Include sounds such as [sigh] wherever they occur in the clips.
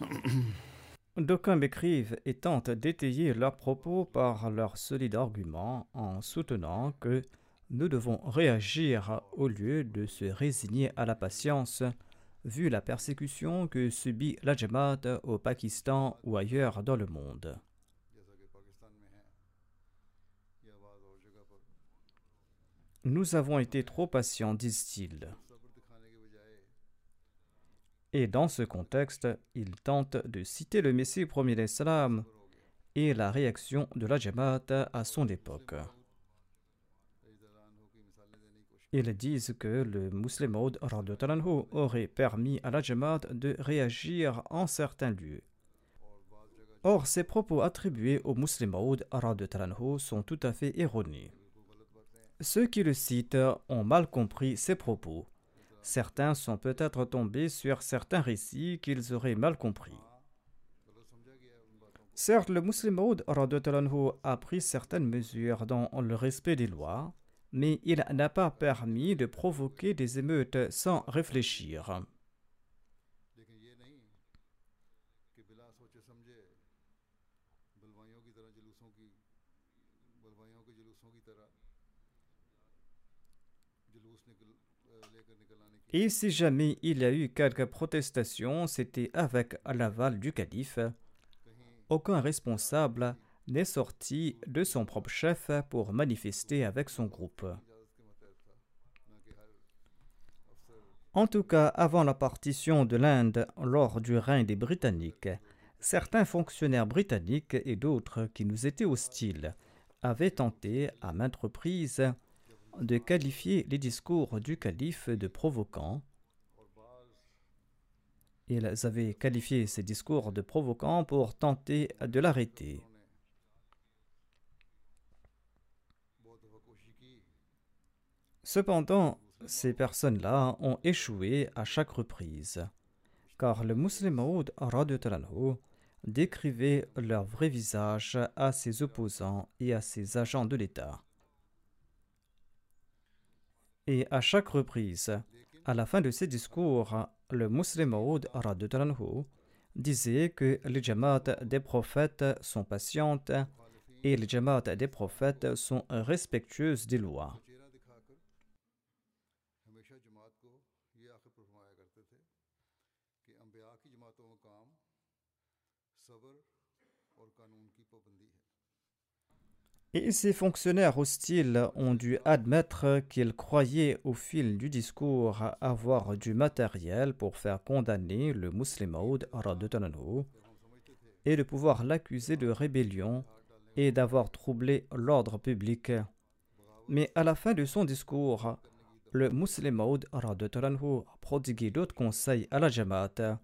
[coughs] D'aucuns m'écrivent et tentent d'étayer leurs propos par leurs solides arguments en soutenant que nous devons réagir au lieu de se résigner à la patience, vu la persécution que subit la Jamaat au Pakistan ou ailleurs dans le monde. Nous avons été trop patients, disent-ils. Et dans ce contexte, ils tentent de citer le Messie premier d'Islam et la réaction de la Jamaat à son époque. Ils disent que le musulman aurait permis à la Jamaat de réagir en certains lieux. Or, ces propos attribués au musulman sont tout à fait erronés. Ceux qui le citent ont mal compris ses propos. Certains sont peut-être tombés sur certains récits qu'ils auraient mal compris. Certes, le musulman a pris certaines mesures dans le respect des lois, mais il n'a pas permis de provoquer des émeutes sans réfléchir. Et si jamais il y a eu quelques protestations, c'était avec l'aval du calife. Aucun responsable n'est sorti de son propre chef pour manifester avec son groupe. En tout cas, avant la partition de l'Inde lors du règne des Britanniques, certains fonctionnaires britanniques et d'autres qui nous étaient hostiles avaient tenté à maintes reprises de qualifier les discours du calife de provoquants. Ils avaient qualifié ces discours de provoquants pour tenter de l'arrêter. Cependant, ces personnes-là ont échoué à chaque reprise, car le musulman décrivait leur vrai visage à ses opposants et à ses agents de l'État. Et à chaque reprise, à la fin de ses discours, le musulman disait que les jamaat des prophètes sont patientes et les jamaat des prophètes sont respectueuses des lois. Et ces fonctionnaires hostiles ont dû admettre qu'ils croyaient au fil du discours avoir du matériel pour faire condamner le musulman et de pouvoir l'accuser de rébellion et d'avoir troublé l'ordre public. Mais à la fin de son discours, le musulman a prodigué d'autres conseils à la Jamaat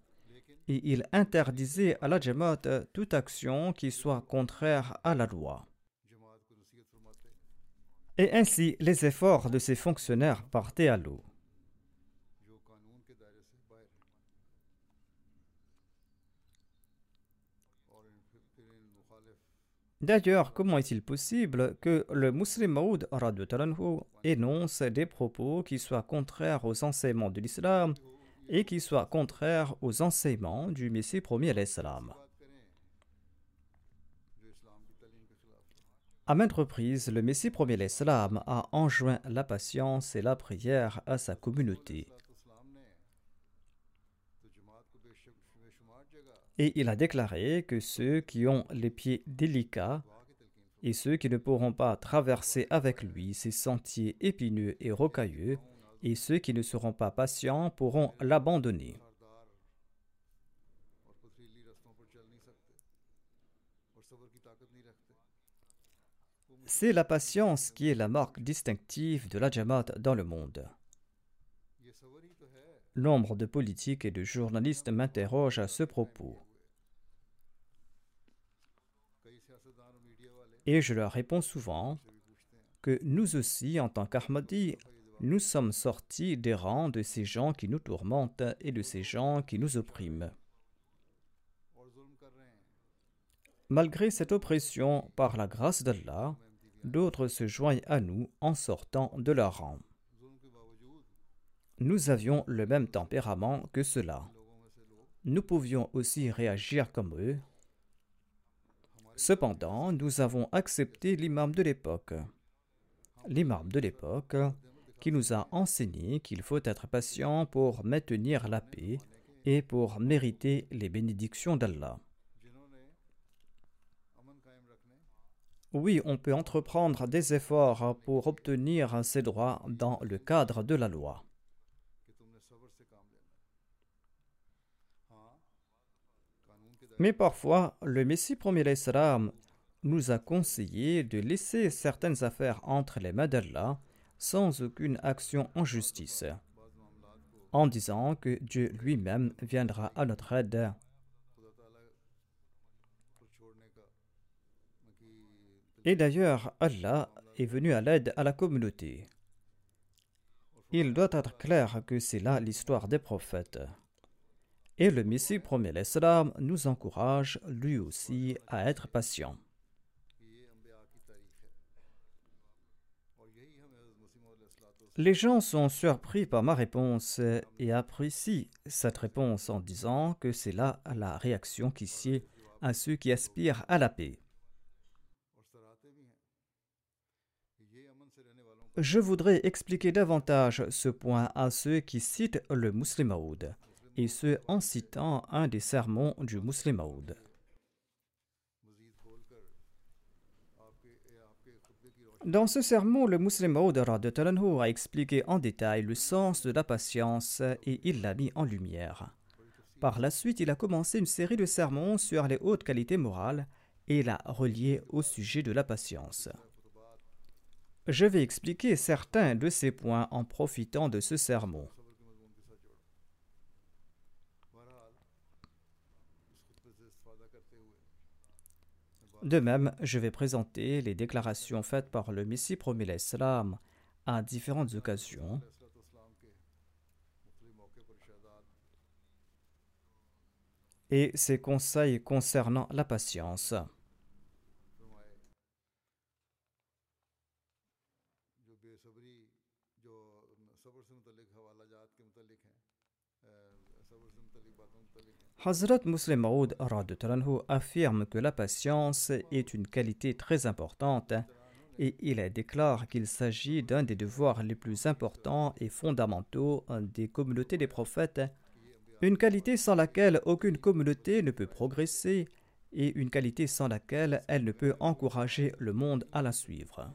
et il interdisait à la Jamaat toute action qui soit contraire à la loi. Et ainsi, les efforts de ces fonctionnaires partaient à l'eau. D'ailleurs, comment est-il possible que le musulman Maud radhiyallahu énonce des propos qui soient contraires aux enseignements de l'islam et qui soient contraires aux enseignements du Messie premier à l'islam À maintes reprises, le Messie premier l'Islam a enjoint la patience et la prière à sa communauté. Et il a déclaré que ceux qui ont les pieds délicats et ceux qui ne pourront pas traverser avec lui ces sentiers épineux et rocailleux, et ceux qui ne seront pas patients pourront l'abandonner. C'est la patience qui est la marque distinctive de la Jamaat dans le monde. Nombre de politiques et de journalistes m'interrogent à ce propos. Et je leur réponds souvent que nous aussi, en tant qu'Ahmadi, nous sommes sortis des rangs de ces gens qui nous tourmentent et de ces gens qui nous oppriment. Malgré cette oppression, par la grâce d'Allah, d'autres se joignent à nous en sortant de leur rang. Nous avions le même tempérament que ceux-là. Nous pouvions aussi réagir comme eux. Cependant, nous avons accepté l'imam de l'époque. L'imam de l'époque qui nous a enseigné qu'il faut être patient pour maintenir la paix et pour mériter les bénédictions d'Allah. Oui, on peut entreprendre des efforts pour obtenir ces droits dans le cadre de la loi. Mais parfois, le Messie premier l'Islam nous a conseillé de laisser certaines affaires entre les mains d'Allah sans aucune action en justice, en disant que Dieu lui-même viendra à notre aide Et d'ailleurs, Allah est venu à l'aide à la communauté. Il doit être clair que c'est là l'histoire des prophètes. Et le Messie promet l'Islam nous encourage lui aussi à être patient. Les gens sont surpris par ma réponse et apprécient cette réponse en disant que c'est là la réaction qui sied à ceux qui aspirent à la paix. Je voudrais expliquer davantage ce point à ceux qui citent le Muslimaoud, et ce en citant un des sermons du Muslimaoud. Dans ce sermon, le Muslimaoud a expliqué en détail le sens de la patience et il l'a mis en lumière. Par la suite, il a commencé une série de sermons sur les hautes qualités morales et l'a relié au sujet de la patience. Je vais expliquer certains de ces points en profitant de ce sermon. De même, je vais présenter les déclarations faites par le Messie promis l'Islam à différentes occasions. et ses conseils concernant la patience. Hazrat Muslim Maud affirme que la patience est une qualité très importante et il déclare qu'il s'agit d'un des devoirs les plus importants et fondamentaux des communautés des prophètes, une qualité sans laquelle aucune communauté ne peut progresser et une qualité sans laquelle elle ne peut encourager le monde à la suivre.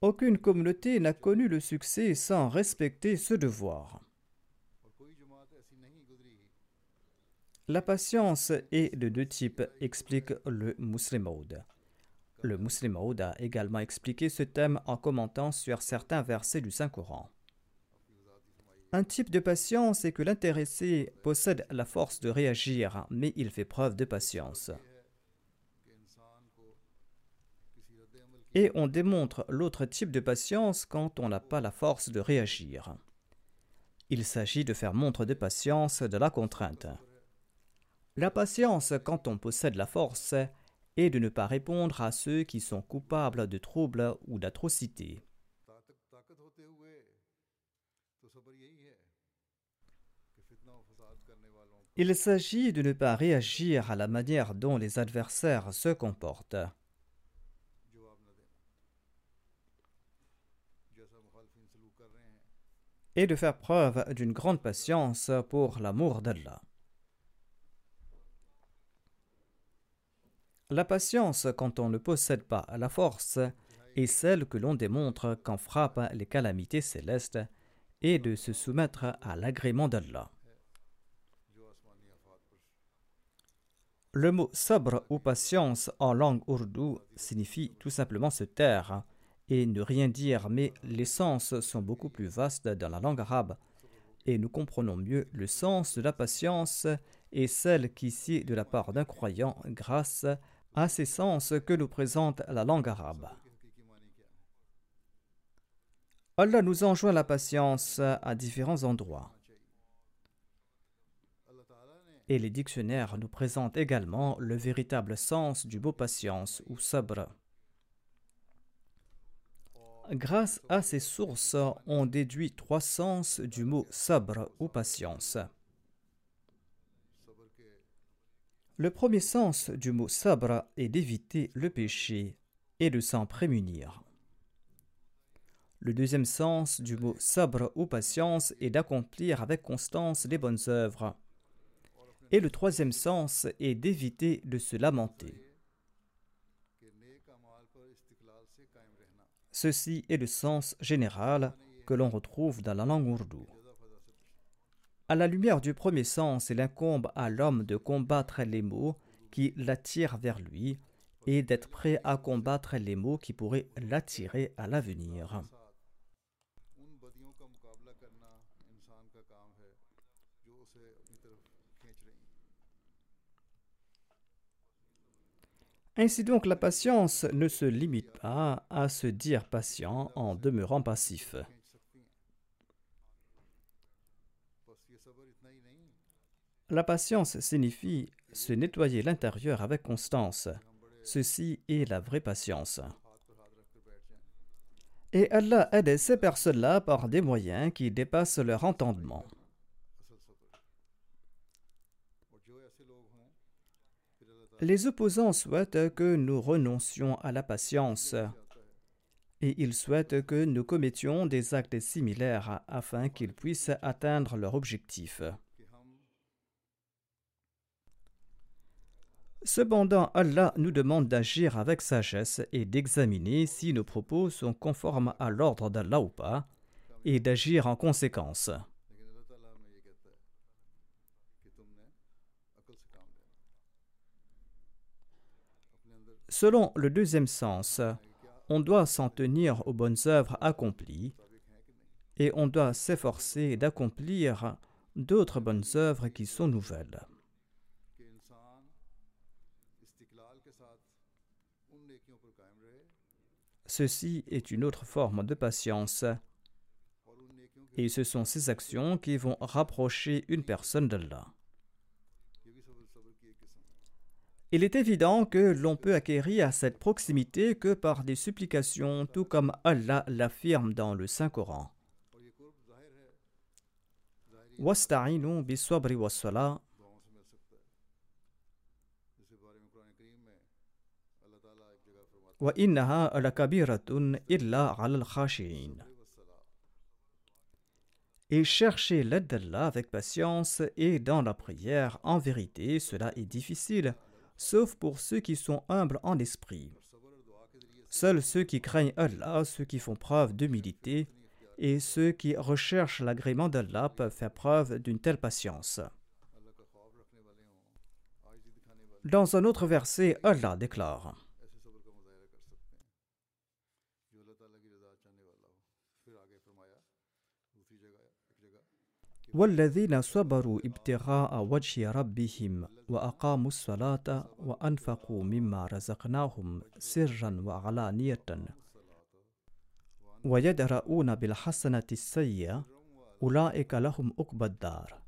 Aucune communauté n'a connu le succès sans respecter ce devoir. La patience est de deux types, explique le Muslimaud. Le Muslimaud a également expliqué ce thème en commentant sur certains versets du Saint-Coran. Un type de patience est que l'intéressé possède la force de réagir, mais il fait preuve de patience. Et on démontre l'autre type de patience quand on n'a pas la force de réagir. Il s'agit de faire montre de patience de la contrainte. La patience, quand on possède la force, est de ne pas répondre à ceux qui sont coupables de troubles ou d'atrocités. Il s'agit de ne pas réagir à la manière dont les adversaires se comportent. et de faire preuve d'une grande patience pour l'amour d'Allah. La patience, quand on ne possède pas la force, est celle que l'on démontre quand frappe les calamités célestes et de se soumettre à l'agrément d'Allah. Le mot sabre ou patience en langue ourdou signifie tout simplement se taire et ne rien dire, mais les sens sont beaucoup plus vastes dans la langue arabe et nous comprenons mieux le sens de la patience et celle qui sied de la part d'un croyant grâce à à ces sens que nous présente la langue arabe. Allah nous enjoint la patience à différents endroits. Et les dictionnaires nous présentent également le véritable sens du mot patience ou sabr. Grâce à ces sources, on déduit trois sens du mot sabr ou patience. Le premier sens du mot sabra est d'éviter le péché et de s'en prémunir. Le deuxième sens du mot sabre ou patience est d'accomplir avec constance les bonnes œuvres. Et le troisième sens est d'éviter de se lamenter. Ceci est le sens général que l'on retrouve dans la langue ourdou. À la lumière du premier sens, il incombe à l'homme de combattre les maux qui l'attirent vers lui et d'être prêt à combattre les maux qui pourraient l'attirer à l'avenir. Ainsi donc, la patience ne se limite pas à se dire patient en demeurant passif. La patience signifie se nettoyer l'intérieur avec constance. Ceci est la vraie patience. Et Allah aide ces personnes-là par des moyens qui dépassent leur entendement. Les opposants souhaitent que nous renoncions à la patience et ils souhaitent que nous commettions des actes similaires afin qu'ils puissent atteindre leur objectif. Cependant, Allah nous demande d'agir avec sagesse et d'examiner si nos propos sont conformes à l'ordre d'Allah ou pas, et d'agir en conséquence. Selon le deuxième sens, on doit s'en tenir aux bonnes œuvres accomplies et on doit s'efforcer d'accomplir d'autres bonnes œuvres qui sont nouvelles. Ceci est une autre forme de patience. Et ce sont ces actions qui vont rapprocher une personne d'Allah. Il est évident que l'on peut acquérir cette proximité que par des supplications, tout comme Allah l'affirme dans le Saint-Coran. Et chercher l'aide d'Allah avec patience et dans la prière. En vérité, cela est difficile, sauf pour ceux qui sont humbles en esprit. Seuls ceux qui craignent Allah, ceux qui font preuve d'humilité et ceux qui recherchent l'agrément d'Allah peuvent faire preuve d'une telle patience. Dans un autre verset, Allah déclare والذين صبروا ابتغاء وجه ربهم وأقاموا الصلاة وأنفقوا مما رزقناهم سرا وعلانية. ويدرؤون بالحسنة السيئة أولئك لهم عقبى الدار.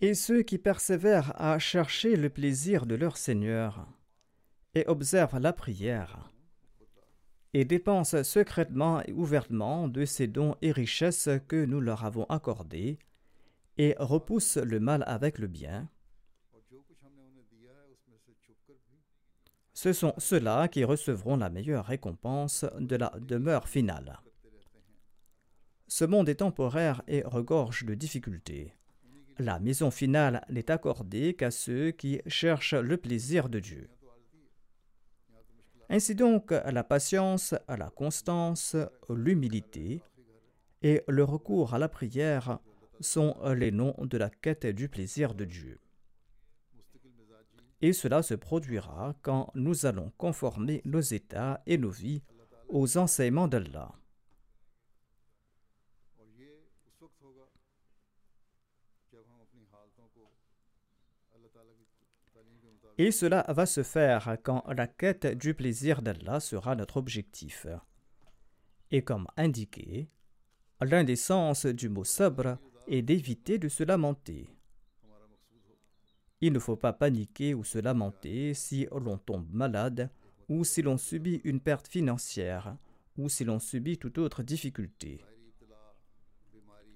et ceux qui persévèrent à chercher le plaisir de leur Seigneur et observent la prière et dépensent secrètement et ouvertement de ces dons et richesses que nous leur avons accordés et repoussent le mal avec le bien. Ce sont ceux-là qui recevront la meilleure récompense de la demeure finale. Ce monde est temporaire et regorge de difficultés. La maison finale n'est accordée qu'à ceux qui cherchent le plaisir de Dieu. Ainsi donc, la patience, la constance, l'humilité et le recours à la prière sont les noms de la quête du plaisir de Dieu. Et cela se produira quand nous allons conformer nos états et nos vies aux enseignements d'Allah. Et cela va se faire quand la quête du plaisir d'Allah sera notre objectif. Et comme indiqué, l'un des sens du mot sabre est d'éviter de se lamenter. Il ne faut pas paniquer ou se lamenter si l'on tombe malade ou si l'on subit une perte financière ou si l'on subit toute autre difficulté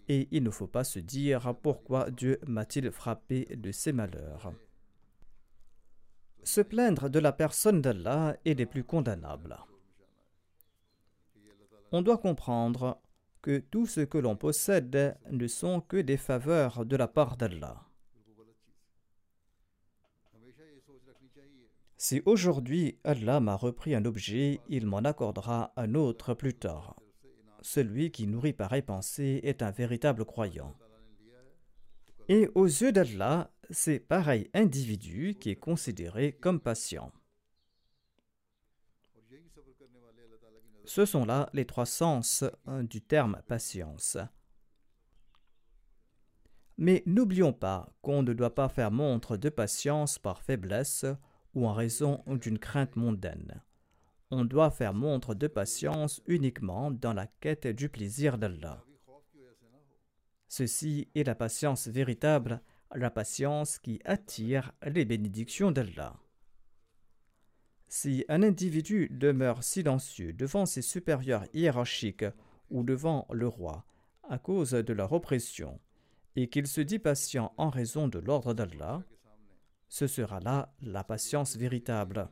et il ne faut pas se dire pourquoi Dieu m'a-t-il frappé de ces malheurs. Se plaindre de la personne d'Allah est des plus condamnables. On doit comprendre que tout ce que l'on possède ne sont que des faveurs de la part d'Allah. Si aujourd'hui Allah m'a repris un objet, il m'en accordera un autre plus tard celui qui nourrit pareille pensée est un véritable croyant. Et aux yeux d'Allah, c'est pareil individu qui est considéré comme patient. Ce sont là les trois sens hein, du terme patience. Mais n'oublions pas qu'on ne doit pas faire montre de patience par faiblesse ou en raison d'une crainte mondaine on doit faire montre de patience uniquement dans la quête du plaisir d'Allah. Ceci est la patience véritable, la patience qui attire les bénédictions d'Allah. Si un individu demeure silencieux devant ses supérieurs hiérarchiques ou devant le roi à cause de leur oppression, et qu'il se dit patient en raison de l'ordre d'Allah, ce sera là la patience véritable.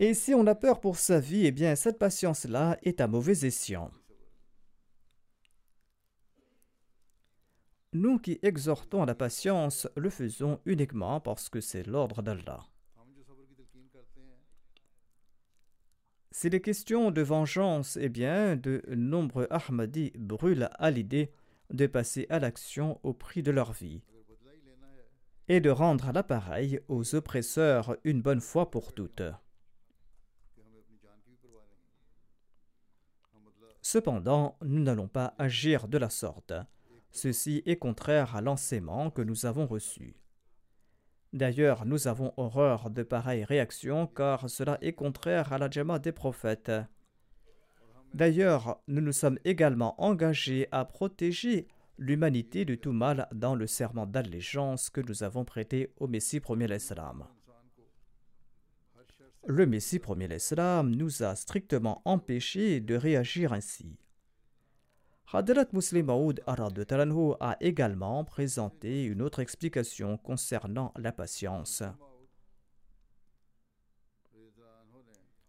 Et si on a peur pour sa vie, eh bien cette patience-là est à mauvais escient. Nous qui exhortons à la patience, le faisons uniquement parce que c'est l'ordre d'Allah. S'il est question de vengeance, eh bien, de nombreux Ahmadis brûlent à l'idée de passer à l'action au prix de leur vie et de rendre l'appareil aux oppresseurs une bonne fois pour toutes. Cependant, nous n'allons pas agir de la sorte. Ceci est contraire à l'enseignement que nous avons reçu. D'ailleurs, nous avons horreur de pareilles réactions car cela est contraire à la Jama des prophètes. D'ailleurs, nous nous sommes également engagés à protéger l'humanité de tout mal dans le serment d'allégeance que nous avons prêté au Messie premier l'Islam. Le Messie premier l'Islam nous a strictement empêchés de réagir ainsi. Hadrat Muslim Maoud a également présenté une autre explication concernant la patience.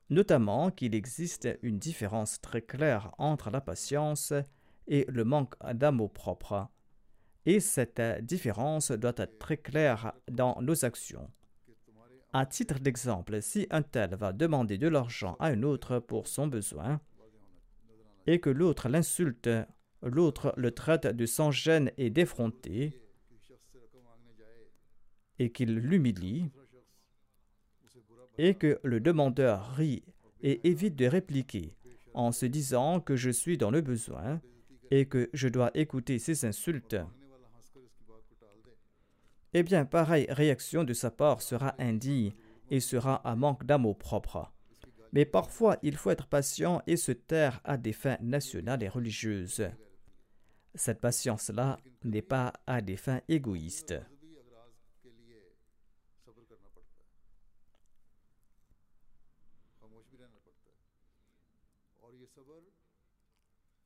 Notamment qu'il existe une différence très claire entre la patience et le manque d'amour propre. Et cette différence doit être très claire dans nos actions. À titre d'exemple, si un tel va demander de l'argent à un autre pour son besoin et que l'autre l'insulte, l'autre le traite de sans gêne et d'effronté et qu'il l'humilie et que le demandeur rit et évite de répliquer en se disant que je suis dans le besoin et que je dois écouter ses insultes eh bien pareille réaction de sa part sera indigne et sera un manque d'amour propre. Mais parfois, il faut être patient et se taire à des fins nationales et religieuses. Cette patience-là n'est pas à des fins égoïstes.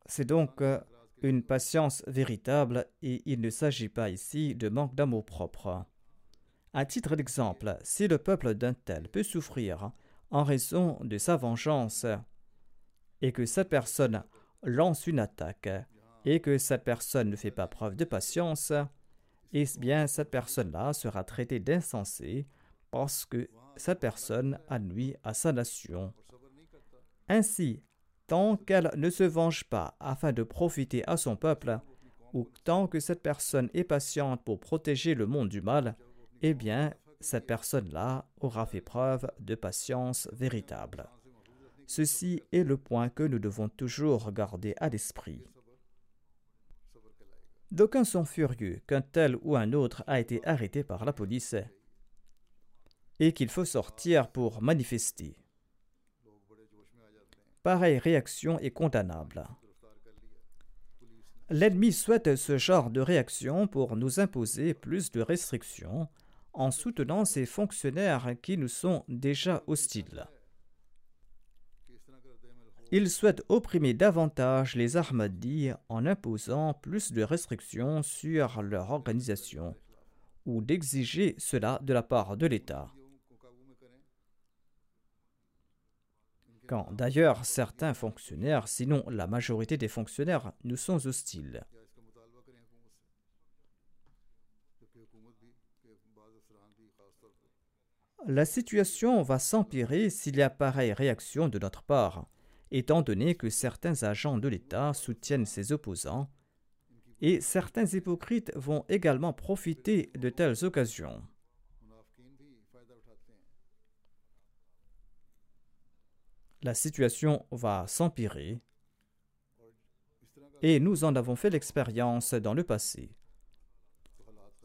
C'est donc euh, une patience véritable et il ne s'agit pas ici de manque d'amour-propre. À titre d'exemple, si le peuple d'un tel peut souffrir en raison de sa vengeance et que cette personne lance une attaque et que cette personne ne fait pas preuve de patience, eh bien cette personne-là sera traitée d'insensée parce que cette personne a nuit à sa nation? Ainsi, tant qu'elle ne se venge pas afin de profiter à son peuple, ou tant que cette personne est patiente pour protéger le monde du mal, eh bien, cette personne-là aura fait preuve de patience véritable. Ceci est le point que nous devons toujours garder à l'esprit. D'aucuns sont furieux qu'un tel ou un autre a été arrêté par la police et qu'il faut sortir pour manifester. Pareille réaction est condamnable. L'ennemi souhaite ce genre de réaction pour nous imposer plus de restrictions en soutenant ces fonctionnaires qui nous sont déjà hostiles. Il souhaite opprimer davantage les Ahmadis en imposant plus de restrictions sur leur organisation ou d'exiger cela de la part de l'État. quand d'ailleurs certains fonctionnaires, sinon la majorité des fonctionnaires, nous sont hostiles. La situation va s'empirer s'il y a pareille réaction de notre part, étant donné que certains agents de l'État soutiennent ses opposants, et certains hypocrites vont également profiter de telles occasions. la situation va s'empirer. Et nous en avons fait l'expérience dans le passé.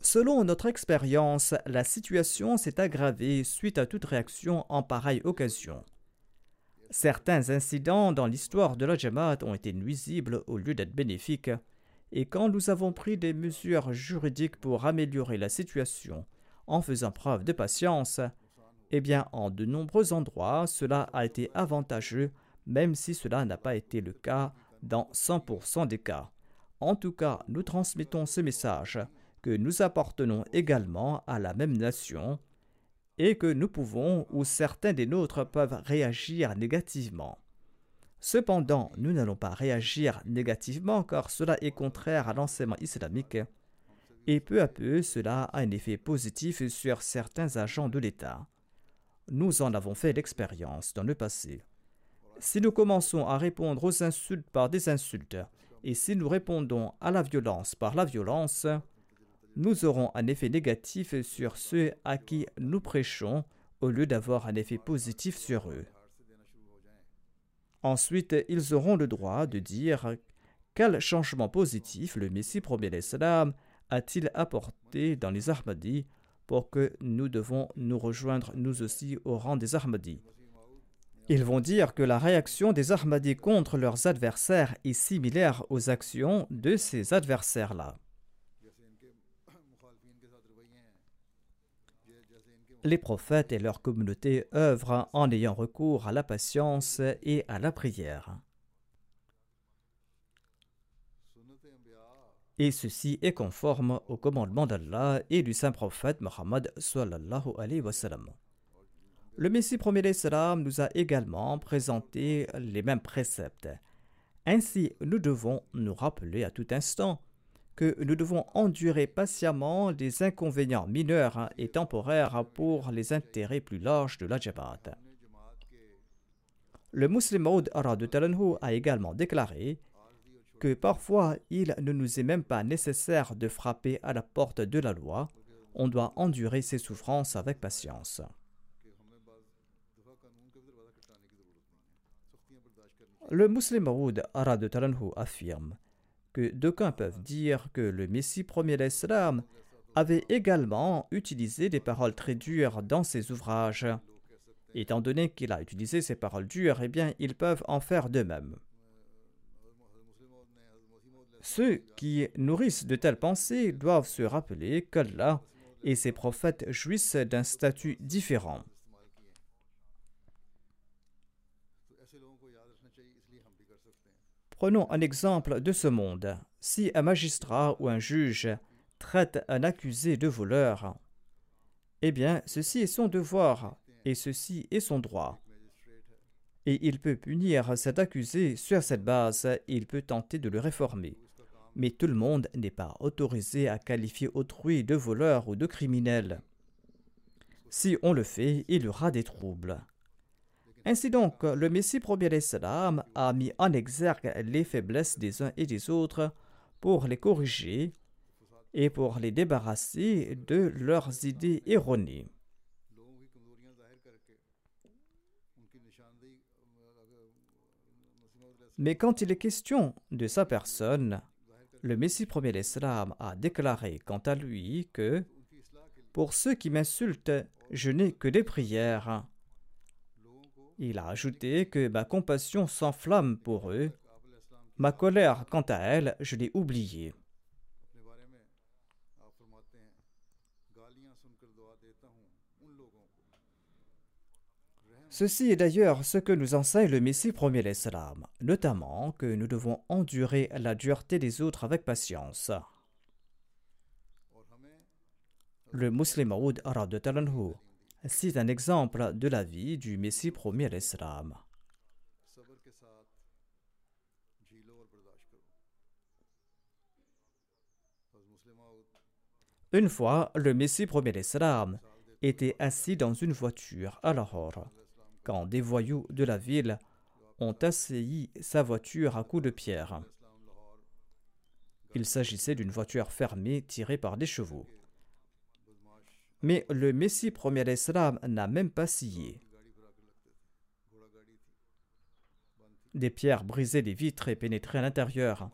Selon notre expérience, la situation s'est aggravée suite à toute réaction en pareille occasion. Certains incidents dans l'histoire de la Jamaat ont été nuisibles au lieu d'être bénéfiques, et quand nous avons pris des mesures juridiques pour améliorer la situation, en faisant preuve de patience, eh bien, en de nombreux endroits, cela a été avantageux, même si cela n'a pas été le cas dans 100% des cas. En tout cas, nous transmettons ce message que nous appartenons également à la même nation et que nous pouvons ou certains des nôtres peuvent réagir négativement. Cependant, nous n'allons pas réagir négativement car cela est contraire à l'enseignement islamique et peu à peu cela a un effet positif sur certains agents de l'État. Nous en avons fait l'expérience dans le passé. Si nous commençons à répondre aux insultes par des insultes et si nous répondons à la violence par la violence, nous aurons un effet négatif sur ceux à qui nous prêchons au lieu d'avoir un effet positif sur eux. Ensuite, ils auront le droit de dire quel changement positif le Messie premier l'Islam a-t-il apporté dans les Ahmadis pour que nous devons nous rejoindre nous aussi au rang des Ahmadis. Ils vont dire que la réaction des Ahmadis contre leurs adversaires est similaire aux actions de ces adversaires-là. Les prophètes et leur communauté œuvrent en ayant recours à la patience et à la prière. Et ceci est conforme au commandement d'Allah et du saint prophète Muhammad sallallahu. Le Messie premier l'Islam nous a également présenté les mêmes préceptes. Ainsi, nous devons nous rappeler à tout instant que nous devons endurer patiemment les inconvénients mineurs et temporaires pour les intérêts plus larges de la Jamaat. Le musulman Maud Arad Talanhu a également déclaré que parfois il ne nous est même pas nécessaire de frapper à la porte de la loi, on doit endurer ces souffrances avec patience. Le Muslim Maoud Arad Talanhu affirme que d'aucuns peuvent dire que le Messie premier l'Islam avait également utilisé des paroles très dures dans ses ouvrages. Étant donné qu'il a utilisé ces paroles dures, eh bien, ils peuvent en faire de même. Ceux qui nourrissent de telles pensées doivent se rappeler qu'Allah et ses prophètes jouissent d'un statut différent. Prenons un exemple de ce monde. Si un magistrat ou un juge traite un accusé de voleur, eh bien, ceci est son devoir et ceci est son droit. Et il peut punir cet accusé sur cette base, il peut tenter de le réformer. Mais tout le monde n'est pas autorisé à qualifier autrui de voleur ou de criminel. Si on le fait, il y aura des troubles. Ainsi donc, le Messie premier salam a mis en exergue les faiblesses des uns et des autres pour les corriger et pour les débarrasser de leurs idées erronées. Mais quand il est question de sa personne, le Messie premier l'Islam a déclaré quant à lui que Pour ceux qui m'insultent, je n'ai que des prières. Il a ajouté que ma compassion s'enflamme pour eux. Ma colère, quant à elle, je l'ai oubliée. Ceci est d'ailleurs ce que nous enseigne le Messie premier l'Islam, notamment que nous devons endurer la dureté des autres avec patience. Le musulman Maud de Talanhu c'est un exemple de la vie du Messie premier l'Islam. Une fois, le Messie premier l'Islam était assis dans une voiture à Lahore quand des voyous de la ville ont assailli sa voiture à coups de pierre. Il s'agissait d'une voiture fermée tirée par des chevaux. Mais le Messie premier l'Islam n'a même pas scié. Des pierres brisaient les vitres et pénétraient à l'intérieur.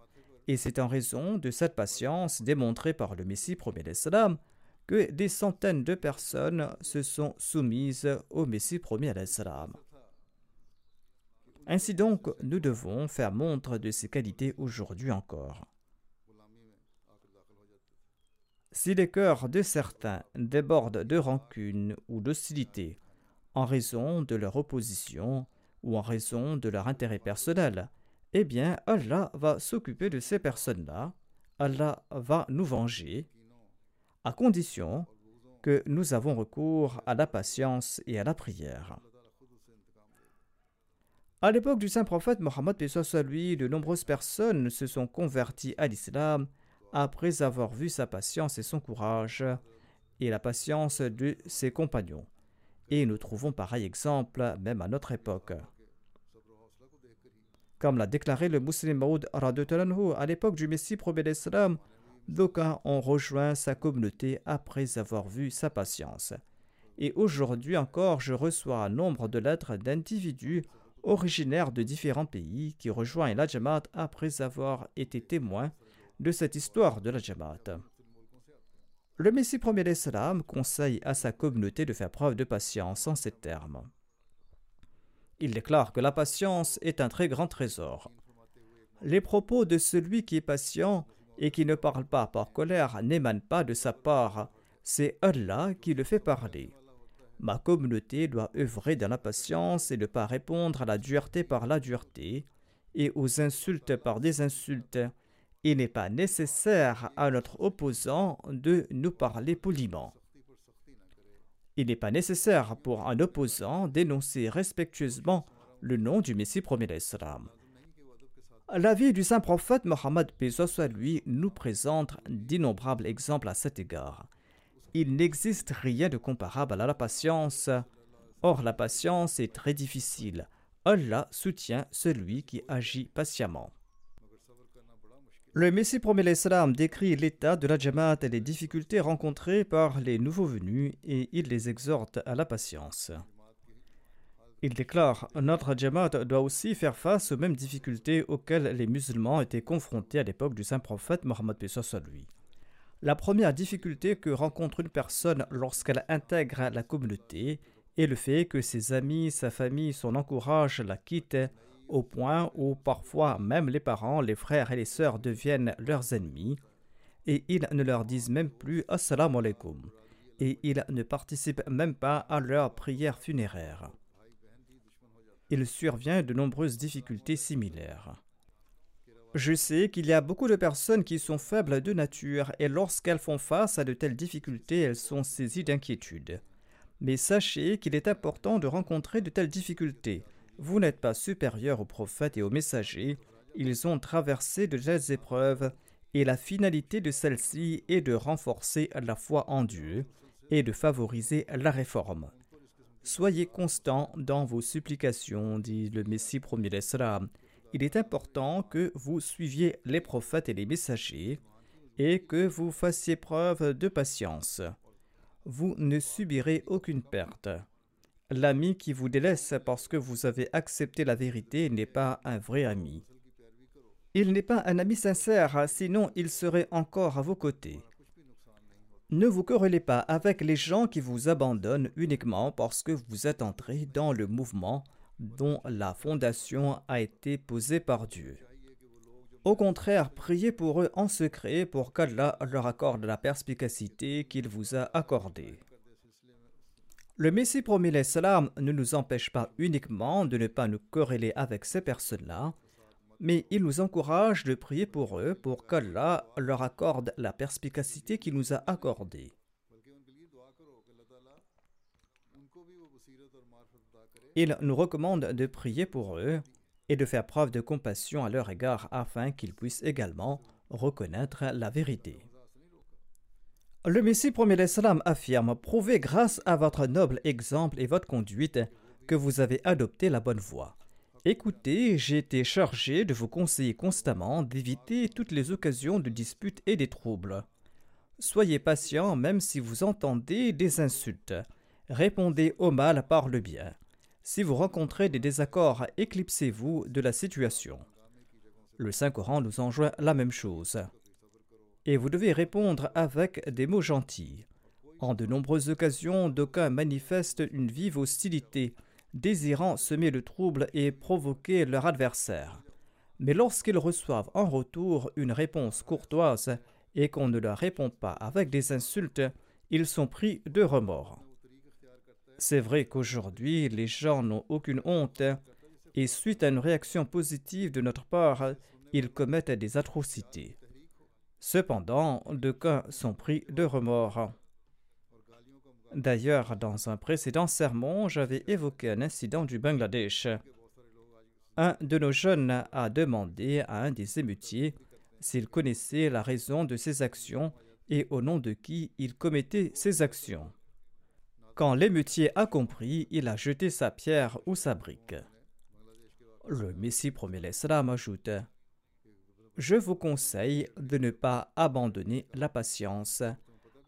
Et c'est en raison de cette patience démontrée par le Messie premier l'Islam que des centaines de personnes se sont soumises au Messie premier l'Islam. Ainsi donc, nous devons faire montre de ces qualités aujourd'hui encore. Si les cœurs de certains débordent de rancune ou d'hostilité en raison de leur opposition ou en raison de leur intérêt personnel, eh bien Allah va s'occuper de ces personnes-là, Allah va nous venger, à condition que nous avons recours à la patience et à la prière. À l'époque du saint prophète Mohammed, lui, de nombreuses personnes se sont converties à l'islam après avoir vu sa patience et son courage, et la patience de ses compagnons. Et nous trouvons pareil exemple même à notre époque. Comme l'a déclaré le musulman Maud à l'époque du Messie premier d'Islam, d'aucuns ont rejoint sa communauté après avoir vu sa patience. Et aujourd'hui encore, je reçois un nombre de lettres d'individus originaires de différents pays qui rejoignent la Jamaat après avoir été témoins de cette histoire de la Jamaat. Le Messie premier d'Islam conseille à sa communauté de faire preuve de patience en ces termes. Il déclare que la patience est un très grand trésor. Les propos de celui qui est patient et qui ne parle pas par colère n'émanent pas de sa part, c'est Allah qui le fait parler. Ma communauté doit œuvrer dans la patience et ne pas répondre à la dureté par la dureté et aux insultes par des insultes il n'est pas nécessaire à notre opposant de nous parler poliment. Il n'est pas nécessaire pour un opposant d'énoncer respectueusement le nom du Messie premier d'Islam. La vie du saint prophète Mohammed soit lui nous présente d'innombrables exemples à cet égard. Il n'existe rien de comparable à la patience. Or, la patience est très difficile. Allah soutient celui qui agit patiemment. Le Messie promet l'Islam décrit l'état de la Jamaat et les difficultés rencontrées par les nouveaux venus et il les exhorte à la patience. Il déclare Notre Jamaat doit aussi faire face aux mêmes difficultés auxquelles les musulmans étaient confrontés à l'époque du saint prophète Mohammed lui. La première difficulté que rencontre une personne lorsqu'elle intègre la communauté et le fait que ses amis, sa famille, son entourage la quittent au point où parfois même les parents, les frères et les sœurs deviennent leurs ennemis et ils ne leur disent même plus Assalamu alaikum et ils ne participent même pas à leur prière funéraire. Il survient de nombreuses difficultés similaires. Je sais qu'il y a beaucoup de personnes qui sont faibles de nature et lorsqu'elles font face à de telles difficultés, elles sont saisies d'inquiétude. Mais sachez qu'il est important de rencontrer de telles difficultés. Vous n'êtes pas supérieur aux prophètes et aux messagers. Ils ont traversé de telles épreuves et la finalité de celle-ci est de renforcer la foi en Dieu et de favoriser la réforme. Soyez constant dans vos supplications, dit le Messie premier l'Islam. Il est important que vous suiviez les prophètes et les messagers et que vous fassiez preuve de patience. Vous ne subirez aucune perte. L'ami qui vous délaisse parce que vous avez accepté la vérité n'est pas un vrai ami. Il n'est pas un ami sincère, sinon il serait encore à vos côtés. Ne vous querellez pas avec les gens qui vous abandonnent uniquement parce que vous êtes entré dans le mouvement dont la fondation a été posée par Dieu. Au contraire, priez pour eux en secret pour qu'Allah leur accorde la perspicacité qu'il vous a accordée. Le Messie promis l'Islam ne nous empêche pas uniquement de ne pas nous quereller avec ces personnes-là, mais il nous encourage de prier pour eux pour qu'Allah leur accorde la perspicacité qu'il nous a accordée. Il nous recommande de prier pour eux et de faire preuve de compassion à leur égard afin qu'ils puissent également reconnaître la vérité. Le Messie premier l'Islam affirme Prouvez grâce à votre noble exemple et votre conduite que vous avez adopté la bonne voie. Écoutez, j'ai été chargé de vous conseiller constamment d'éviter toutes les occasions de disputes et des troubles. Soyez patient même si vous entendez des insultes. Répondez au mal par le bien. Si vous rencontrez des désaccords, éclipsez-vous de la situation. Le Saint-Coran nous enjoint la même chose. Et vous devez répondre avec des mots gentils. En de nombreuses occasions, d'aucuns manifestent une vive hostilité désirant semer le trouble et provoquer leur adversaire. Mais lorsqu'ils reçoivent en retour une réponse courtoise et qu'on ne leur répond pas avec des insultes, ils sont pris de remords. C'est vrai qu'aujourd'hui, les gens n'ont aucune honte et suite à une réaction positive de notre part, ils commettent des atrocités. Cependant, deux cas sont pris de remords. D'ailleurs, dans un précédent sermon, j'avais évoqué un incident du Bangladesh. Un de nos jeunes a demandé à un des émeutiers s'il connaissait la raison de ses actions et au nom de qui il commettait ses actions. Quand l'émeutier a compris, il a jeté sa pierre ou sa brique. Le Messie promet l'Islam ajoute Je vous conseille de ne pas abandonner la patience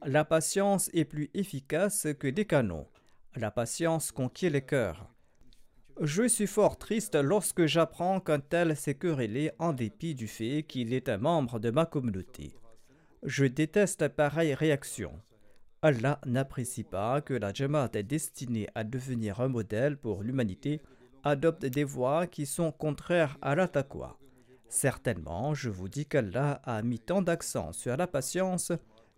la patience est plus efficace que des canons. La patience conquiert les cœurs. Je suis fort triste lorsque j'apprends qu'un tel s'est querellé en dépit du fait qu'il est un membre de ma communauté. Je déteste pareille réaction. Allah n'apprécie pas que la Jamaat est destinée à devenir un modèle pour l'humanité adopte des voies qui sont contraires à la taqwa. Certainement, je vous dis qu'Allah a mis tant d'accent sur la patience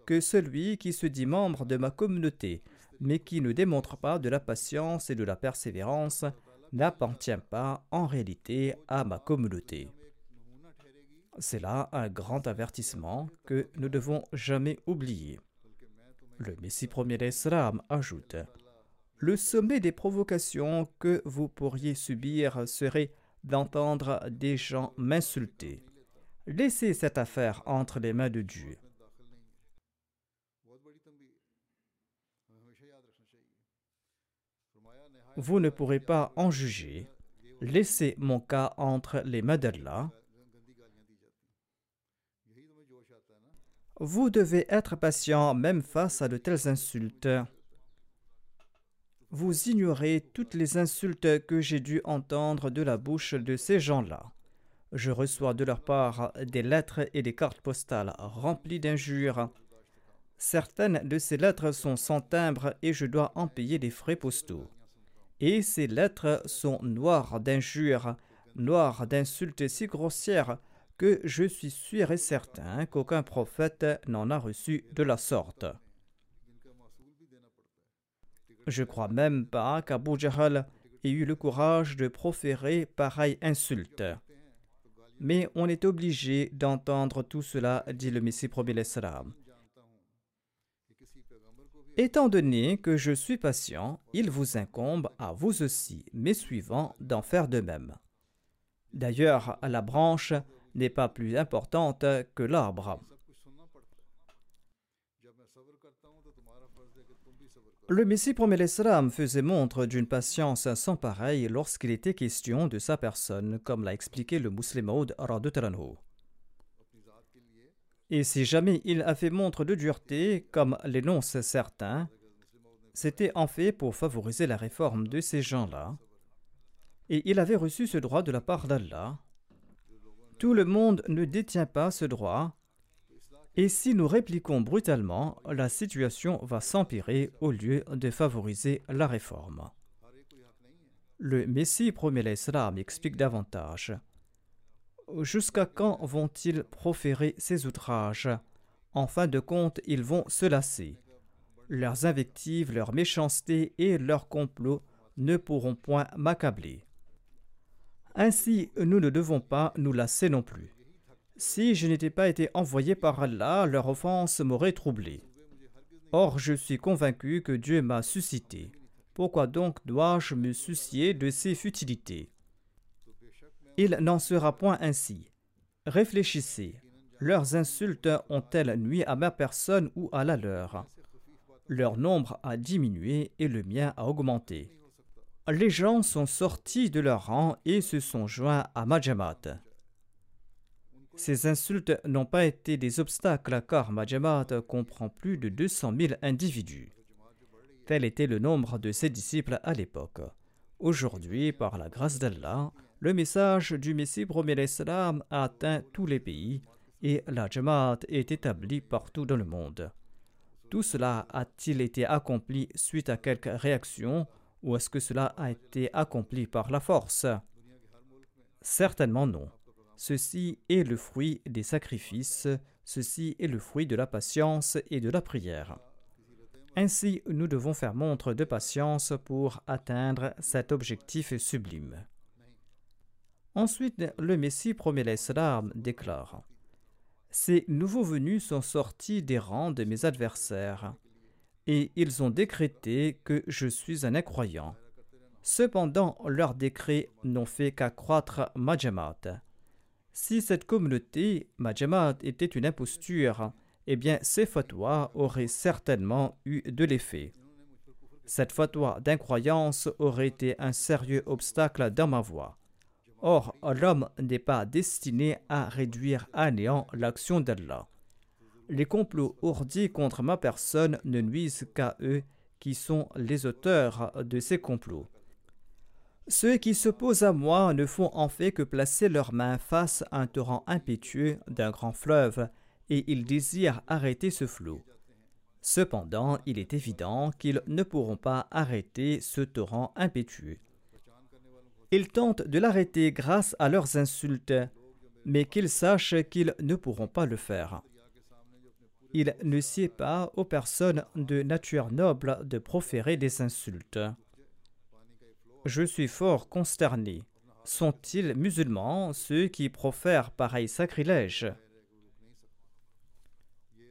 que celui qui se dit membre de ma communauté, mais qui ne démontre pas de la patience et de la persévérance, n'appartient pas en réalité à ma communauté. C'est là un grand avertissement que nous devons jamais oublier. Le Messie premier d'Islam ajoute Le sommet des provocations que vous pourriez subir serait d'entendre des gens m'insulter. Laissez cette affaire entre les mains de Dieu. Vous ne pourrez pas en juger. Laissez mon cas entre les mains d'Allah. Vous devez être patient même face à de telles insultes. Vous ignorez toutes les insultes que j'ai dû entendre de la bouche de ces gens-là. Je reçois de leur part des lettres et des cartes postales remplies d'injures. Certaines de ces lettres sont sans timbre et je dois en payer les frais postaux. Et ces lettres sont noires d'injures, noires d'insultes si grossières que je suis sûr et certain qu'aucun prophète n'en a reçu de la sorte. Je crois même pas qu'Abu Jahl ait eu le courage de proférer pareille insulte. Mais on est obligé d'entendre tout cela, dit le Messie premier. Étant donné que je suis patient, il vous incombe à vous aussi, mes suivants, d'en faire de même. D'ailleurs, la branche n'est pas plus importante que l'arbre. Le Messie promet l'Islam faisait montre d'une patience sans pareille lorsqu'il était question de sa personne, comme l'a expliqué le musulman Taranhu. Et si jamais il a fait montre de dureté, comme l'énoncent certains, c'était en fait pour favoriser la réforme de ces gens-là. Et il avait reçu ce droit de la part d'Allah. Tout le monde ne détient pas ce droit. Et si nous répliquons brutalement, la situation va s'empirer au lieu de favoriser la réforme. Le Messie promet l'Islam explique davantage. Jusqu'à quand vont-ils proférer ces outrages? En fin de compte, ils vont se lasser. Leurs invectives, leur méchanceté et leurs complots ne pourront point m'accabler. Ainsi, nous ne devons pas nous lasser non plus. Si je n'étais pas été envoyé par Allah, leur offense m'aurait troublé. Or, je suis convaincu que Dieu m'a suscité. Pourquoi donc dois-je me soucier de ces futilités? Il n'en sera point ainsi. Réfléchissez. Leurs insultes ont-elles nuit à ma personne ou à la leur? Leur nombre a diminué et le mien a augmenté. Les gens sont sortis de leur rang et se sont joints à Majamat. Ces insultes n'ont pas été des obstacles car Majamat comprend plus de 200 000 individus. Tel était le nombre de ses disciples à l'époque. Aujourd'hui, par la grâce d'Allah, le message du Messie promet a atteint tous les pays et la Jamaat est établie partout dans le monde. Tout cela a-t-il été accompli suite à quelque réaction ou est-ce que cela a été accompli par la force? Certainement non. Ceci est le fruit des sacrifices, ceci est le fruit de la patience et de la prière. Ainsi, nous devons faire montre de patience pour atteindre cet objectif sublime. Ensuite, le Messie promet l'Islam déclare Ces nouveaux venus sont sortis des rangs de mes adversaires, et ils ont décrété que je suis un incroyant. Cependant, leurs décrets n'ont fait qu'accroître Majamat. Si cette communauté, Majamat, était une imposture, eh bien ces fatwas auraient certainement eu de l'effet. Cette fatwa d'incroyance aurait été un sérieux obstacle dans ma voie. Or, l'homme n'est pas destiné à réduire à néant l'action d'Allah. Les complots ourdis contre ma personne ne nuisent qu'à eux qui sont les auteurs de ces complots. Ceux qui s'opposent à moi ne font en fait que placer leurs mains face à un torrent impétueux d'un grand fleuve, et ils désirent arrêter ce flot. Cependant, il est évident qu'ils ne pourront pas arrêter ce torrent impétueux. Ils tentent de l'arrêter grâce à leurs insultes, mais qu'ils sachent qu'ils ne pourront pas le faire. Il ne sied pas aux personnes de nature noble de proférer des insultes. Je suis fort consterné. Sont-ils musulmans ceux qui profèrent pareil sacrilège?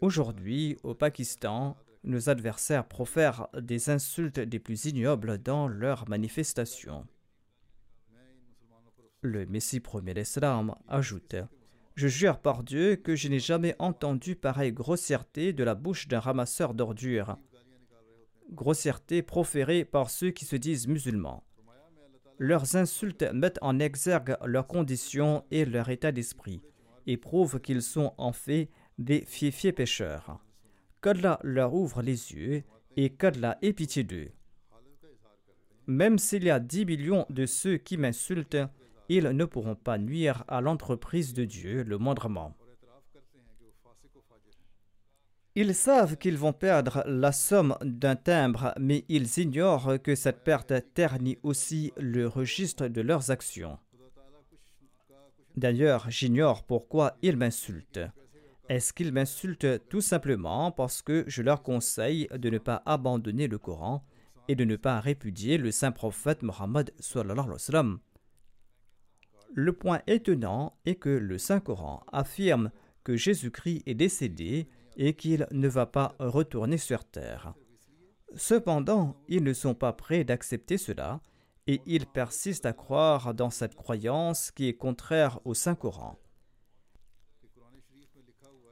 Aujourd'hui, au Pakistan, nos adversaires profèrent des insultes des plus ignobles dans leurs manifestations. Le Messie premier l'Islam ajoute Je jure par Dieu que je n'ai jamais entendu pareille grossièreté de la bouche d'un ramasseur d'ordures. Grossièreté proférée par ceux qui se disent musulmans. Leurs insultes mettent en exergue leurs conditions et leur état d'esprit, et prouvent qu'ils sont en fait des fiefs pécheurs. Qu'Allah leur ouvre les yeux et qu'Allah ait pitié d'eux. Même s'il y a dix millions de ceux qui m'insultent, ils ne pourront pas nuire à l'entreprise de Dieu le moindrement. Ils savent qu'ils vont perdre la somme d'un timbre, mais ils ignorent que cette perte ternit aussi le registre de leurs actions. D'ailleurs, j'ignore pourquoi ils m'insultent. Est-ce qu'ils m'insultent tout simplement parce que je leur conseille de ne pas abandonner le Coran et de ne pas répudier le saint prophète Mohammed Le point étonnant est que le Saint Coran affirme que Jésus-Christ est décédé et qu'il ne va pas retourner sur terre. Cependant, ils ne sont pas prêts d'accepter cela et ils persistent à croire dans cette croyance qui est contraire au Saint-Coran.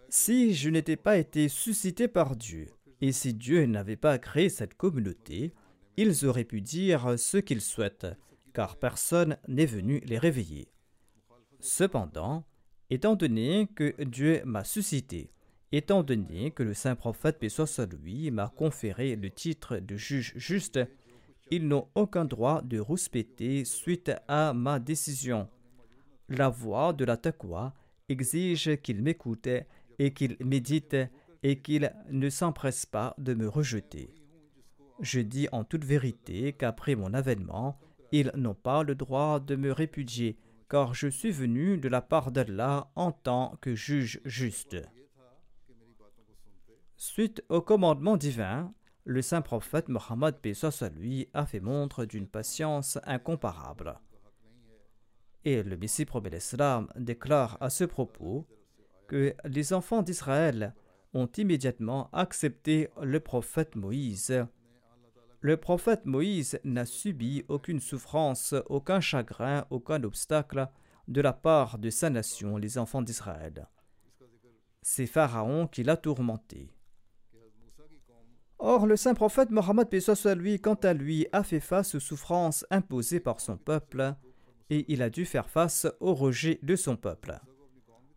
Si je n'étais pas été suscité par Dieu, et si Dieu n'avait pas créé cette communauté, ils auraient pu dire ce qu'ils souhaitent, car personne n'est venu les réveiller. Cependant, étant donné que Dieu m'a suscité, étant donné que le saint prophète, paix lui, m'a conféré le titre de juge juste, ils n'ont aucun droit de rouspéter suite à ma décision. La voix de la taqwa exige qu'ils m'écoutent et qu'ils méditent et qu'ils ne s'empressent pas de me rejeter. Je dis en toute vérité qu'après mon avènement, ils n'ont pas le droit de me répudier, car je suis venu de la part d'Allah en tant que juge juste. Suite au commandement divin, le saint prophète Mohammed à lui a fait montre d'une patience incomparable. Et le Messie promet l'Islam déclare à ce propos que les enfants d'Israël ont immédiatement accepté le prophète Moïse. Le prophète Moïse n'a subi aucune souffrance, aucun chagrin, aucun obstacle de la part de sa nation, les enfants d'Israël. C'est Pharaon qui l'a tourmenté. Or, le saint prophète Mohammed lui, quant à lui, a fait face aux souffrances imposées par son peuple et il a dû faire face au rejet de son peuple.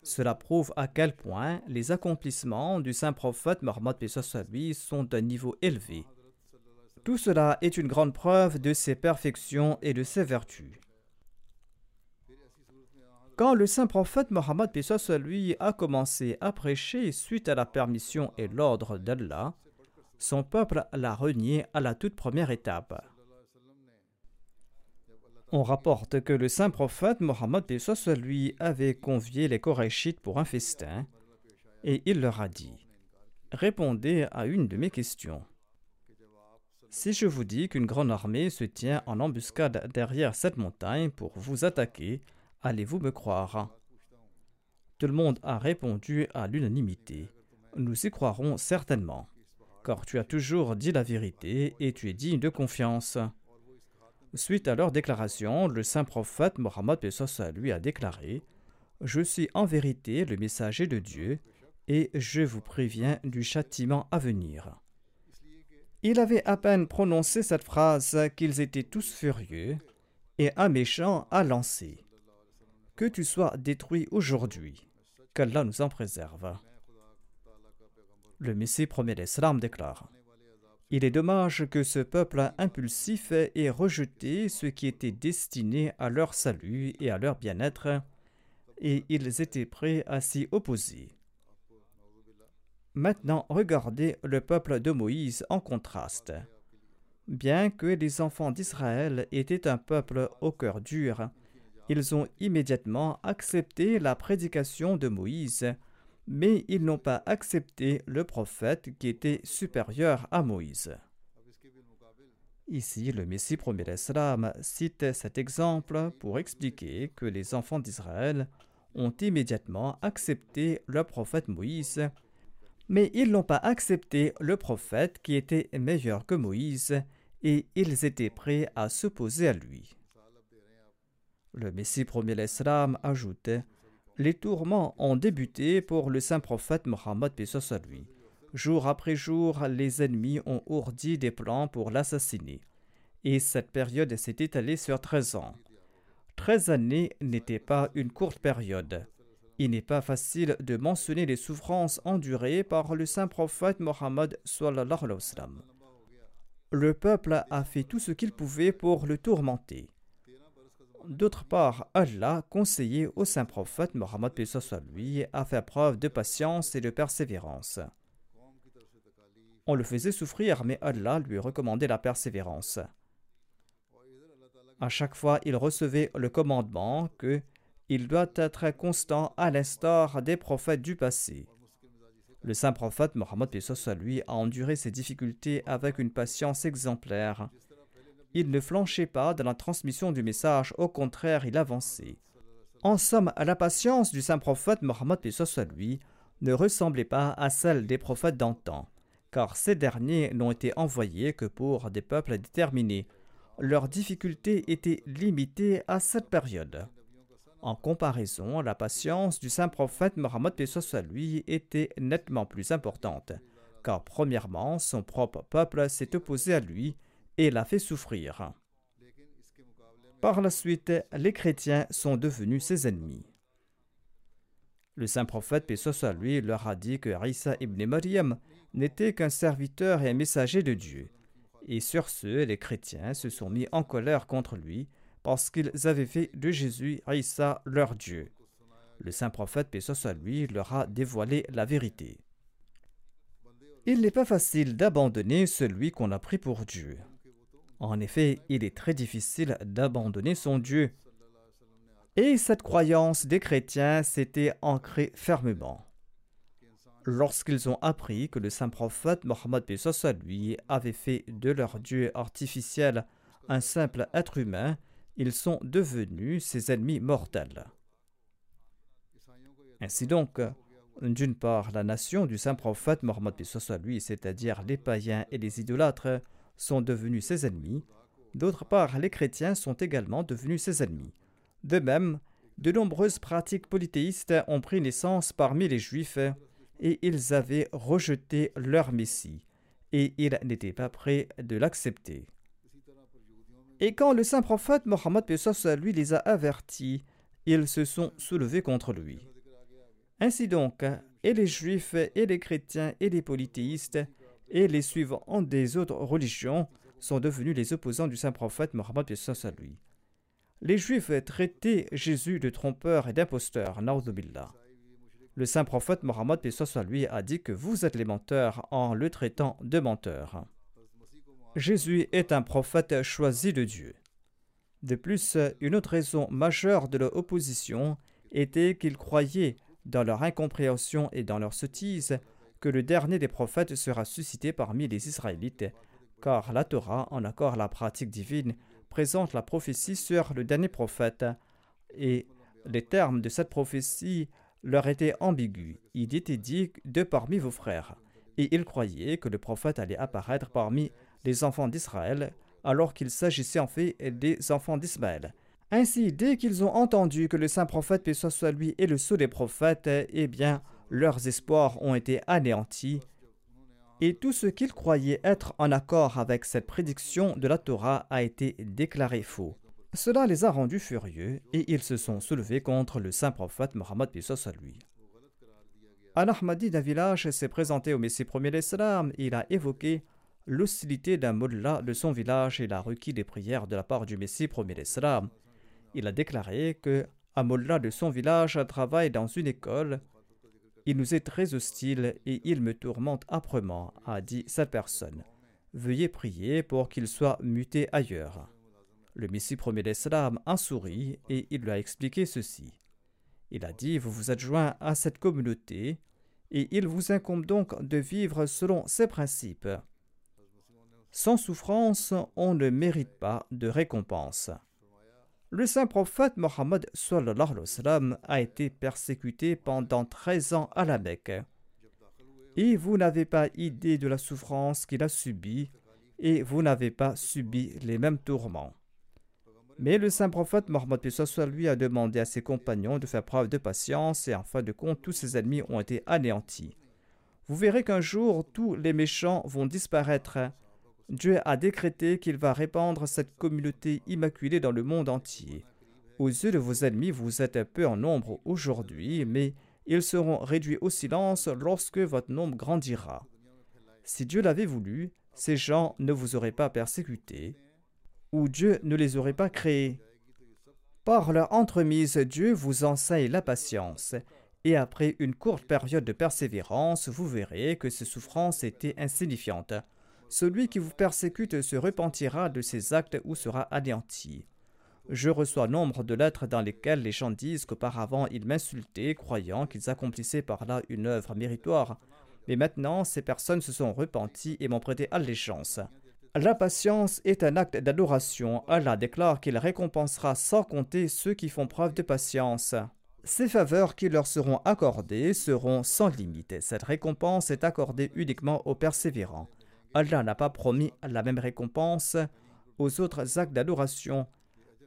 Cela prouve à quel point les accomplissements du saint prophète Mohammed lui sont d'un niveau élevé. Tout cela est une grande preuve de ses perfections et de ses vertus. Quand le saint prophète Mohammed lui a commencé à prêcher suite à la permission et l'ordre d'Allah, son peuple l'a renié à la toute première étape. On rapporte que le saint prophète Mohammed lui avait convié les Korachites pour un festin et il leur a dit Répondez à une de mes questions. Si je vous dis qu'une grande armée se tient en embuscade derrière cette montagne pour vous attaquer, allez-vous me croire? Tout le monde a répondu à l'unanimité. Nous y croirons certainement car tu as toujours dit la vérité et tu es digne de confiance. Suite à leur déclaration, le saint prophète Mohammed lui a déclaré Je suis en vérité le messager de Dieu et je vous préviens du châtiment à venir. Il avait à peine prononcé cette phrase qu'ils étaient tous furieux et un méchant a lancé Que tu sois détruit aujourd'hui, qu'Allah nous en préserve. Le Messie premier l'Islam déclare Il est dommage que ce peuple impulsif ait rejeté ce qui était destiné à leur salut et à leur bien-être, et ils étaient prêts à s'y opposer. Maintenant, regardez le peuple de Moïse en contraste. Bien que les enfants d'Israël étaient un peuple au cœur dur, ils ont immédiatement accepté la prédication de Moïse mais ils n'ont pas accepté le prophète qui était supérieur à Moïse. Ici, le Messie premier l'Islam cite cet exemple pour expliquer que les enfants d'Israël ont immédiatement accepté le prophète Moïse, mais ils n'ont pas accepté le prophète qui était meilleur que Moïse et ils étaient prêts à s'opposer à lui. Le Messie premier l'Islam ajoute les tourments ont débuté pour le saint prophète Mohammed lui. Jour après jour, les ennemis ont ourdi des plans pour l'assassiner. Et cette période s'est étalée sur 13 ans. 13 années n'était pas une courte période. Il n'est pas facile de mentionner les souffrances endurées par le saint prophète Mohammed Le peuple a fait tout ce qu'il pouvait pour le tourmenter. D'autre part, Allah conseillait au saint prophète Mohammed à faire preuve de patience et de persévérance. On le faisait souffrir, mais Allah lui recommandait la persévérance. À chaque fois, il recevait le commandement que il doit être constant à l'instar des prophètes du passé. Le saint prophète Mohammed lui a enduré ces difficultés avec une patience exemplaire. Il ne flanchait pas dans la transmission du message, au contraire, il avançait. En somme, la patience du saint prophète Mohammed lui ne ressemblait pas à celle des prophètes d'antan, car ces derniers n'ont été envoyés que pour des peuples déterminés. Leurs difficultés étaient limitées à cette période. En comparaison, la patience du saint prophète Mohammed lui était nettement plus importante, car premièrement, son propre peuple s'est opposé à lui et l'a fait souffrir. Par la suite, les chrétiens sont devenus ses ennemis. Le saint prophète, soit lui, leur a dit que Isa ibn Maryam n'était qu'un serviteur et un messager de Dieu. Et sur ce, les chrétiens se sont mis en colère contre lui parce qu'ils avaient fait de Jésus Isa leur Dieu. Le saint prophète, paix lui, leur a dévoilé la vérité. Il n'est pas facile d'abandonner celui qu'on a pris pour Dieu. En effet, il est très difficile d'abandonner son Dieu. Et cette croyance des chrétiens s'était ancrée fermement. Lorsqu'ils ont appris que le saint prophète Mohammed lui avait fait de leur Dieu artificiel un simple être humain, ils sont devenus ses ennemis mortels. Ainsi donc, d'une part, la nation du saint prophète Mohammed lui, c'est-à-dire les païens et les idolâtres, sont devenus ses ennemis, d'autre part, les chrétiens sont également devenus ses ennemis. De même, de nombreuses pratiques polythéistes ont pris naissance parmi les juifs et ils avaient rejeté leur Messie et ils n'étaient pas prêts de l'accepter. Et quand le saint prophète Mohammed lui les a avertis, ils se sont soulevés contre lui. Ainsi donc, et les juifs, et les chrétiens, et les polythéistes et les suivants des autres religions sont devenus les opposants du saint prophète Mohammed lui. Les juifs traitaient Jésus de trompeur et d'imposteur, Le saint prophète Mohammed lui a dit que vous êtes les menteurs en le traitant de menteur. Jésus est un prophète choisi de Dieu. De plus, une autre raison majeure de leur opposition était qu'ils croyaient, dans leur incompréhension et dans leur sottise, que le dernier des prophètes sera suscité parmi les Israélites, car la Torah, en accord à la pratique divine, présente la prophétie sur le dernier prophète, et les termes de cette prophétie leur étaient ambigus. Il était dit de parmi vos frères, et ils croyaient que le prophète allait apparaître parmi les enfants d'Israël, alors qu'il s'agissait en fait des enfants d'Ismaël. Ainsi, dès qu'ils ont entendu que le saint prophète, paix soit lui, est le sceau des prophètes, eh bien, leurs espoirs ont été anéantis, et tout ce qu'ils croyaient être en accord avec cette prédiction de la Torah a été déclaré faux. Cela les a rendus furieux et ils se sont soulevés contre le saint prophète Mohammed à lui. Al-Ahmadi d'un village s'est présenté au Messie premier l'Islam il a évoqué l'hostilité d'un mullah de son village et il a requis des prières de la part du Messie premier l'Islam. Il a déclaré que un de son village travaille dans une école il nous est très hostile et il me tourmente âprement, a dit cette personne. Veuillez prier pour qu'il soit muté ailleurs. Le Messie premier l'Islam a souri et il lui a expliqué ceci. Il a dit Vous vous êtes joint à cette communauté et il vous incombe donc de vivre selon ses principes. Sans souffrance, on ne mérite pas de récompense. Le saint prophète Mohammed a été persécuté pendant 13 ans à la Mecque. Et vous n'avez pas idée de la souffrance qu'il a subie, et vous n'avez pas subi les mêmes tourments. Mais le saint prophète Mohammed lui a demandé à ses compagnons de faire preuve de patience, et en fin de compte, tous ses ennemis ont été anéantis. Vous verrez qu'un jour, tous les méchants vont disparaître Dieu a décrété qu'il va répandre cette communauté immaculée dans le monde entier. Aux yeux de vos ennemis, vous êtes peu en nombre aujourd'hui, mais ils seront réduits au silence lorsque votre nombre grandira. Si Dieu l'avait voulu, ces gens ne vous auraient pas persécutés, ou Dieu ne les aurait pas créés. Par leur entremise, Dieu vous enseigne la patience, et après une courte période de persévérance, vous verrez que ces souffrances étaient insignifiantes. Celui qui vous persécute se repentira de ses actes ou sera anéanti. Je reçois nombre de lettres dans lesquelles les gens disent qu'auparavant ils m'insultaient, croyant qu'ils accomplissaient par là une œuvre méritoire. Mais maintenant, ces personnes se sont repenties et m'ont prêté allégeance. La patience est un acte d'adoration. Allah déclare qu'il récompensera sans compter ceux qui font preuve de patience. Ces faveurs qui leur seront accordées seront sans limite. Cette récompense est accordée uniquement aux persévérants. Allah n'a pas promis la même récompense aux autres actes d'adoration.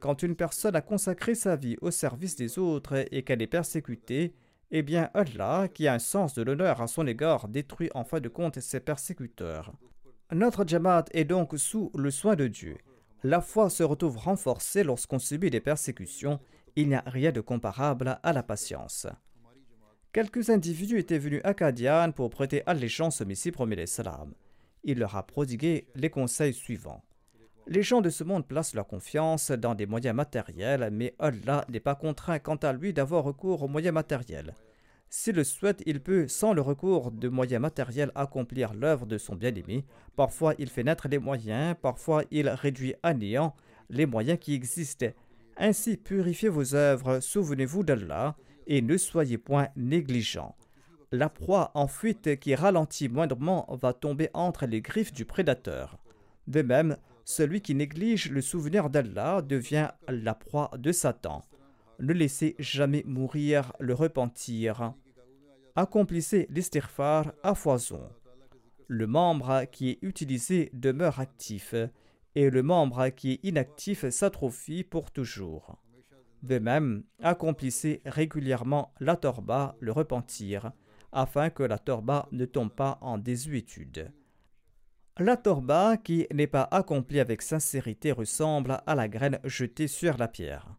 Quand une personne a consacré sa vie au service des autres et qu'elle est persécutée, eh bien Allah, qui a un sens de l'honneur à son égard, détruit en fin de compte ses persécuteurs. Notre Jamaat est donc sous le soin de Dieu. La foi se retrouve renforcée lorsqu'on subit des persécutions. Il n'y a rien de comparable à la patience. Quelques individus étaient venus à Kadian pour prêter allégeance au Messie premier l'Islam il leur a prodigué les conseils suivants. Les gens de ce monde placent leur confiance dans des moyens matériels, mais Allah n'est pas contraint quant à lui d'avoir recours aux moyens matériels. S'il le souhaite, il peut, sans le recours de moyens matériels, accomplir l'œuvre de son bien-aimé. Parfois, il fait naître les moyens, parfois, il réduit à néant les moyens qui existent. Ainsi, purifiez vos œuvres, souvenez-vous d'Allah, et ne soyez point négligents la proie en fuite qui ralentit moindrement va tomber entre les griffes du prédateur. De même, celui qui néglige le souvenir d'Allah devient la proie de Satan. Ne laissez jamais mourir le repentir. Accomplissez l'estirfar à foison. Le membre qui est utilisé demeure actif et le membre qui est inactif s'atrophie pour toujours. De même, accomplissez régulièrement la torba, le repentir, afin que la torba ne tombe pas en désuétude. La torba qui n'est pas accomplie avec sincérité ressemble à la graine jetée sur la pierre.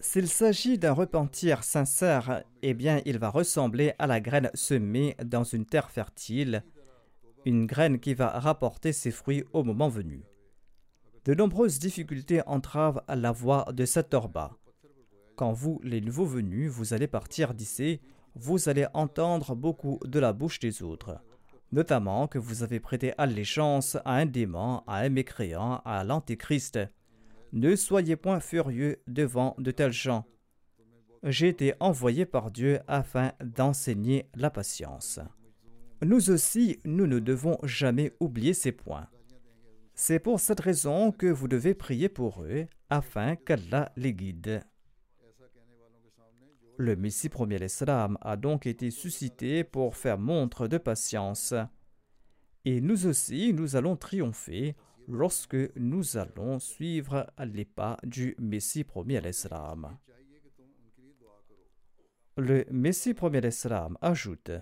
S'il s'agit d'un repentir sincère, eh bien il va ressembler à la graine semée dans une terre fertile, une graine qui va rapporter ses fruits au moment venu. De nombreuses difficultés entravent la voie de cette torba. Quand vous, les nouveaux venus, vous allez partir d'ici, vous allez entendre beaucoup de la bouche des autres, notamment que vous avez prêté allégeance à un démon, à un mécréant, à l'antéchrist. Ne soyez point furieux devant de tels gens. J'ai été envoyé par Dieu afin d'enseigner la patience. Nous aussi, nous ne devons jamais oublier ces points. C'est pour cette raison que vous devez prier pour eux afin qu'Allah les guide. Le Messie premier l'Islam a donc été suscité pour faire montre de patience. Et nous aussi, nous allons triompher lorsque nous allons suivre les pas du Messie premier l'Islam. Le Messie premier l'Islam ajoute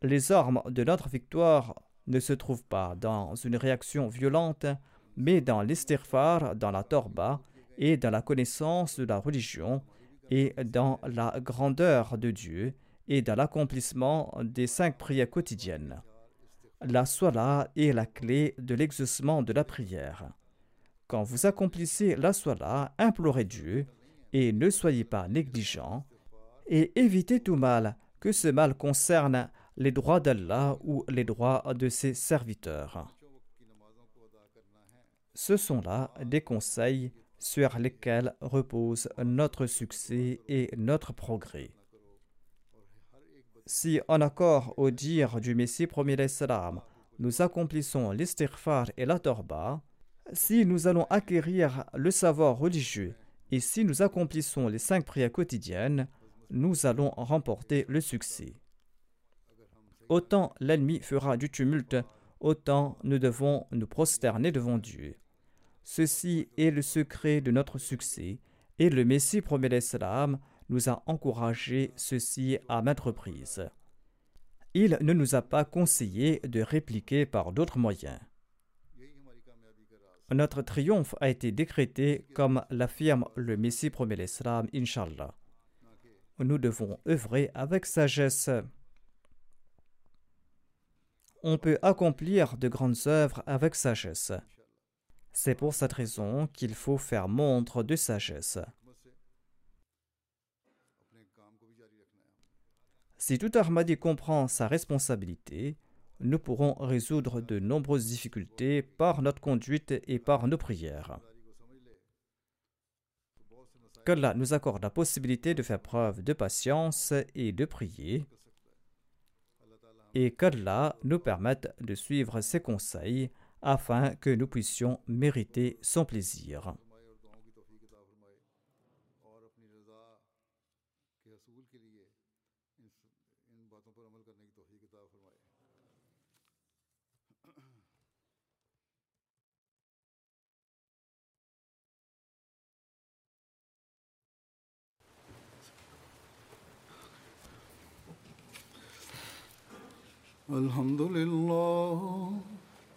Les armes de notre victoire ne se trouvent pas dans une réaction violente, mais dans l'estirfar, dans la torba et dans la connaissance de la religion et dans la grandeur de Dieu et dans l'accomplissement des cinq prières quotidiennes. La sola est la clé de l'exaucement de la prière. Quand vous accomplissez la sola, implorez Dieu et ne soyez pas négligents et évitez tout mal, que ce mal concerne les droits d'Allah ou les droits de ses serviteurs. Ce sont là des conseils sur lesquels repose notre succès et notre progrès. Si, en accord au dire du Messie premier nous accomplissons l'istighfar et la torba, si nous allons acquérir le savoir religieux et si nous accomplissons les cinq prières quotidiennes, nous allons remporter le succès. Autant l'ennemi fera du tumulte, autant nous devons nous prosterner devant Dieu. Ceci est le secret de notre succès, et le Messie premier l'Islam nous a encouragé ceci à maintes reprises. Il ne nous a pas conseillé de répliquer par d'autres moyens. Notre triomphe a été décrété comme l'affirme le Messie premier l'Islam, Inshallah. Nous devons œuvrer avec sagesse. On peut accomplir de grandes œuvres avec sagesse. C'est pour cette raison qu'il faut faire montre de sagesse. Si tout Ahmadi comprend sa responsabilité, nous pourrons résoudre de nombreuses difficultés par notre conduite et par nos prières. Qu'Allah nous accorde la possibilité de faire preuve de patience et de prier, et qu'Allah nous permette de suivre ses conseils afin que nous puissions mériter son plaisir.